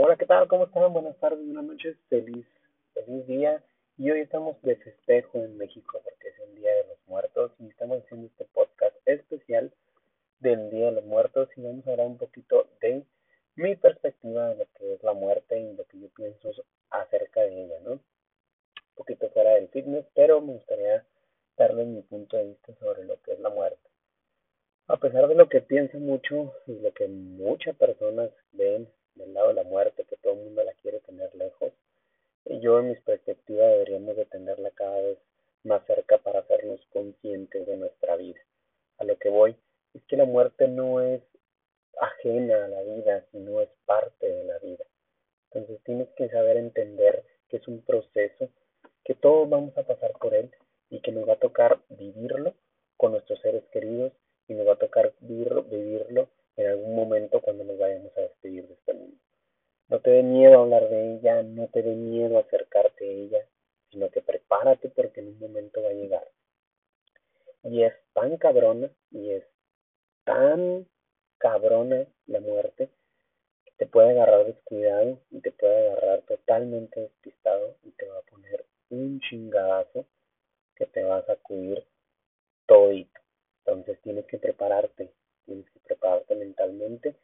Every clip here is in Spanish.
Hola, ¿qué tal? ¿Cómo están? Buenas tardes, buenas noches, feliz, feliz día. Y hoy estamos de festejo en México porque es el Día de los Muertos y estamos haciendo este podcast especial del Día de los Muertos y vamos a hablar un poquito de mi perspectiva de lo que es la muerte y lo que yo pienso acerca de ella, ¿no? Un poquito fuera del fitness, pero me gustaría darle mi punto de vista sobre lo que es la muerte. A pesar de lo que pienso mucho y lo que muchas personas ven lado de la muerte, que todo el mundo la quiere tener lejos, yo en mi perspectiva deberíamos de tenerla cada vez más cerca para hacernos conscientes de nuestra vida. A lo que voy es que la muerte no es ajena a la vida, sino es parte de la vida. Entonces tienes que saber entender que es un proceso, que todos vamos a pasar por él y que nos va a tocar vivirlo con nuestros seres queridos y nos va a tocar vivirlo en algún momento cuando nos vayamos a despedir de este mundo. No te dé miedo hablar de ella, no te dé miedo acercarte a ella, sino que prepárate porque en un momento va a llegar. Y es tan cabrona y es tan cabrona la muerte que te puede agarrar descuidado y te puede agarrar totalmente despistado y te va a poner un chingadazo que te va a sacudir todito. Entonces tienes que prepararte, tienes que prepararte mentalmente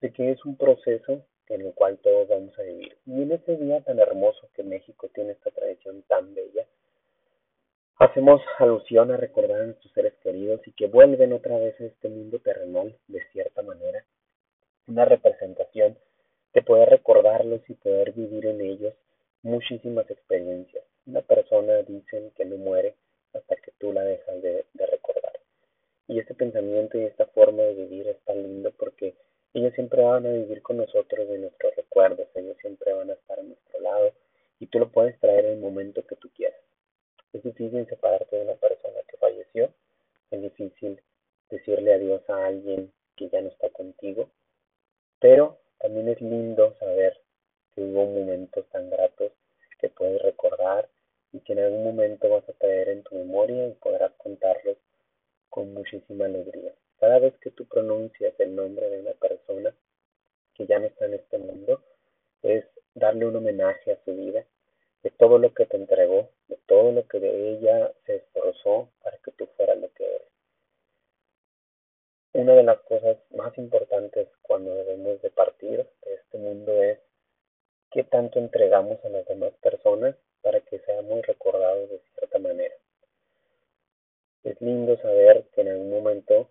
de es un proceso en el cual todos vamos a vivir. Y en ese día tan hermoso que México tiene esta tradición tan bella, hacemos alusión a recordar a nuestros seres queridos y que vuelven otra vez a este mundo terrenal de cierta manera. Una representación que puede recordarlos y poder vivir en ellos muchísimas experiencias. Una persona dicen que no muere hasta que tú la dejas de, de recordar. Y este pensamiento y esta forma de vivir es tan lindo porque ellos siempre van a vivir con nosotros de nuestros recuerdos, ellos siempre van a estar a nuestro lado y tú lo puedes traer en el momento que tú quieras. Es difícil separarte de una persona que falleció, es difícil decirle adiós a alguien que ya no está contigo, pero también es lindo saber que hubo momentos tan gratos que puedes recordar y que en algún momento vas a traer en tu memoria y podrás contarlos con muchísima alegría. Cada vez que tú pronuncias el nombre de una persona que ya no está en este mundo, es darle un homenaje a su vida, de todo lo que te entregó, de todo lo que de ella se esforzó para que tú fueras lo que eres. Una de las cosas más importantes cuando debemos de partir de este mundo es qué tanto entregamos a las demás personas para que seamos recordados de cierta manera. Es lindo saber que en algún momento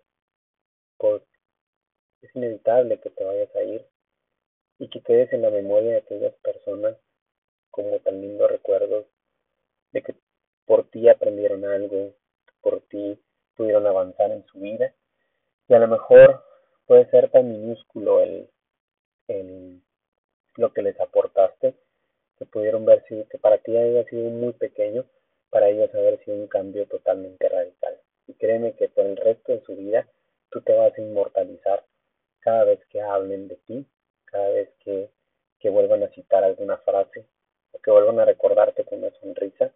es inevitable que te vayas a ir y que quedes en la memoria de aquellas personas como tan lindos recuerdos de que por ti aprendieron algo, por ti pudieron avanzar en su vida y a lo mejor puede ser tan minúsculo el, el lo que les aportaste que pudieron ver si que para ti haya sido muy pequeño para ellos haber sido un cambio totalmente radical. Y créeme que por el resto de su vida tú te vas a inmortalizar cada vez que hablen de ti, cada vez que, que vuelvan a citar alguna frase, o que vuelvan a recordarte con una sonrisa,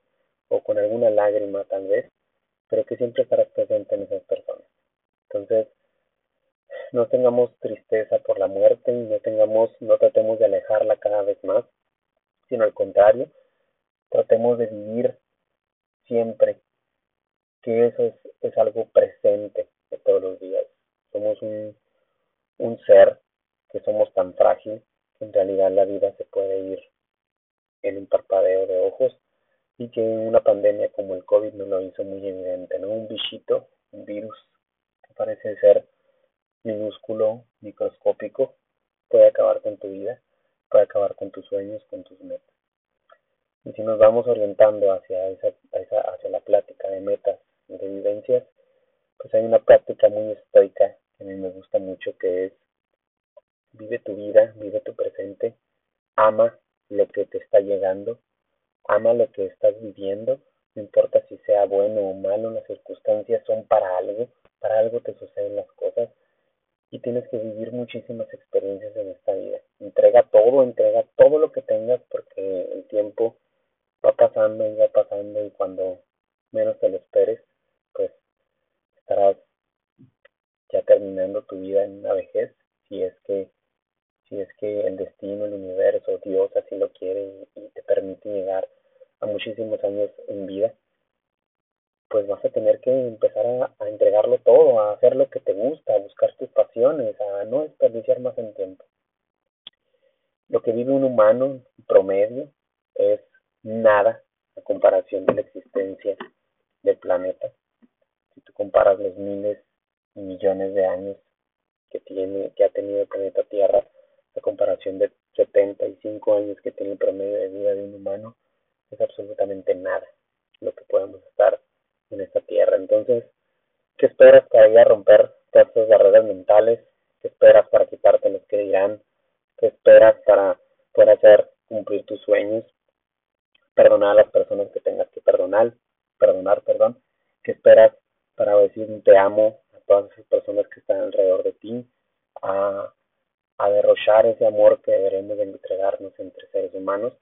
o con alguna lágrima tal vez, pero que siempre estarás presente en esas personas. Entonces, no tengamos tristeza por la muerte no tengamos, no tratemos de alejarla cada vez más, sino al contrario, tratemos de vivir siempre que eso es, es algo presente de todos los días. Somos un, un ser que somos tan frágil que en realidad la vida se puede ir en un parpadeo de ojos y que una pandemia como el COVID no lo hizo muy evidente, ¿no? Un bichito, un virus que parece ser minúsculo, microscópico, puede acabar con tu vida, puede acabar con tus sueños, con tus metas. Y si nos vamos orientando hacia, esa, hacia la plática de metas de vivencias, pues hay una práctica muy estoica que a mí me gusta mucho que es vive tu vida, vive tu presente, ama lo que te está llegando, ama lo que estás viviendo, no importa si sea bueno o malo, las circunstancias son para algo, para algo te suceden las cosas y tienes que vivir muchísimas experiencias en esta vida. Entrega todo, entrega todo lo que tengas porque el tiempo va pasando y va pasando y cuando menos te lo esperes, estarás ya terminando tu vida en una vejez, si es que, si es que el destino, el universo, Dios así lo quiere y, te permite llegar a muchísimos años en vida, pues vas a tener que empezar a, a, entregarlo todo, a hacer lo que te gusta, a buscar tus pasiones, a no desperdiciar más en tiempo. Lo que vive un humano promedio es nada a comparación de la existencia del planeta. Tú comparas los miles y millones de años que tiene, que ha tenido el planeta Tierra, a comparación de 75 años que tiene el promedio de vida de un humano, es absolutamente nada lo que podemos estar en esta Tierra. Entonces, ¿qué esperas para ir a romper todas esas barreras mentales? ¿Qué esperas para quitarte los que dirán? ¿Qué esperas para poder hacer cumplir tus sueños? Perdonar a las personas que tengas que perdonar, perdonar, perdón. ¿Qué esperas para decir te amo a todas esas personas que están alrededor de ti? A, a derrochar ese amor que deberemos de entregarnos entre seres humanos.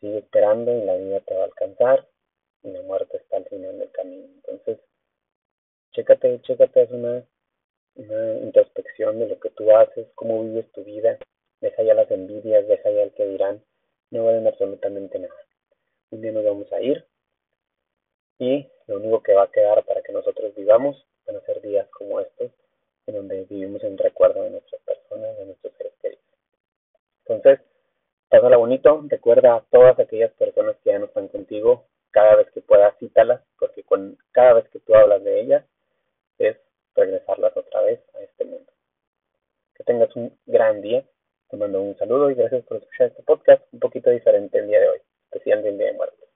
Sigue esperando y la vida te va a alcanzar y la muerte está al final del camino. Entonces, chécate, chécate, es una una introspección de lo que tú haces, cómo vives tu vida, deja ya las envidias, deja ya el que dirán, no valen absolutamente nada. Un día nos vamos a ir y lo único que va a quedar para que nosotros vivamos van a ser días como estos, en donde vivimos en recuerdo de nuestras personas, de nuestros seres queridos. Entonces, pásala bonito, recuerda a todas aquellas personas que ya no están contigo, cada vez que puedas cítalas, porque con cada vez que tú hablas de ellas, es regresarlas otra vez a este mundo. Que tengas un gran día. Te mando un saludo y gracias por escuchar este podcast un poquito diferente el día de hoy, especial del Día de Muertos.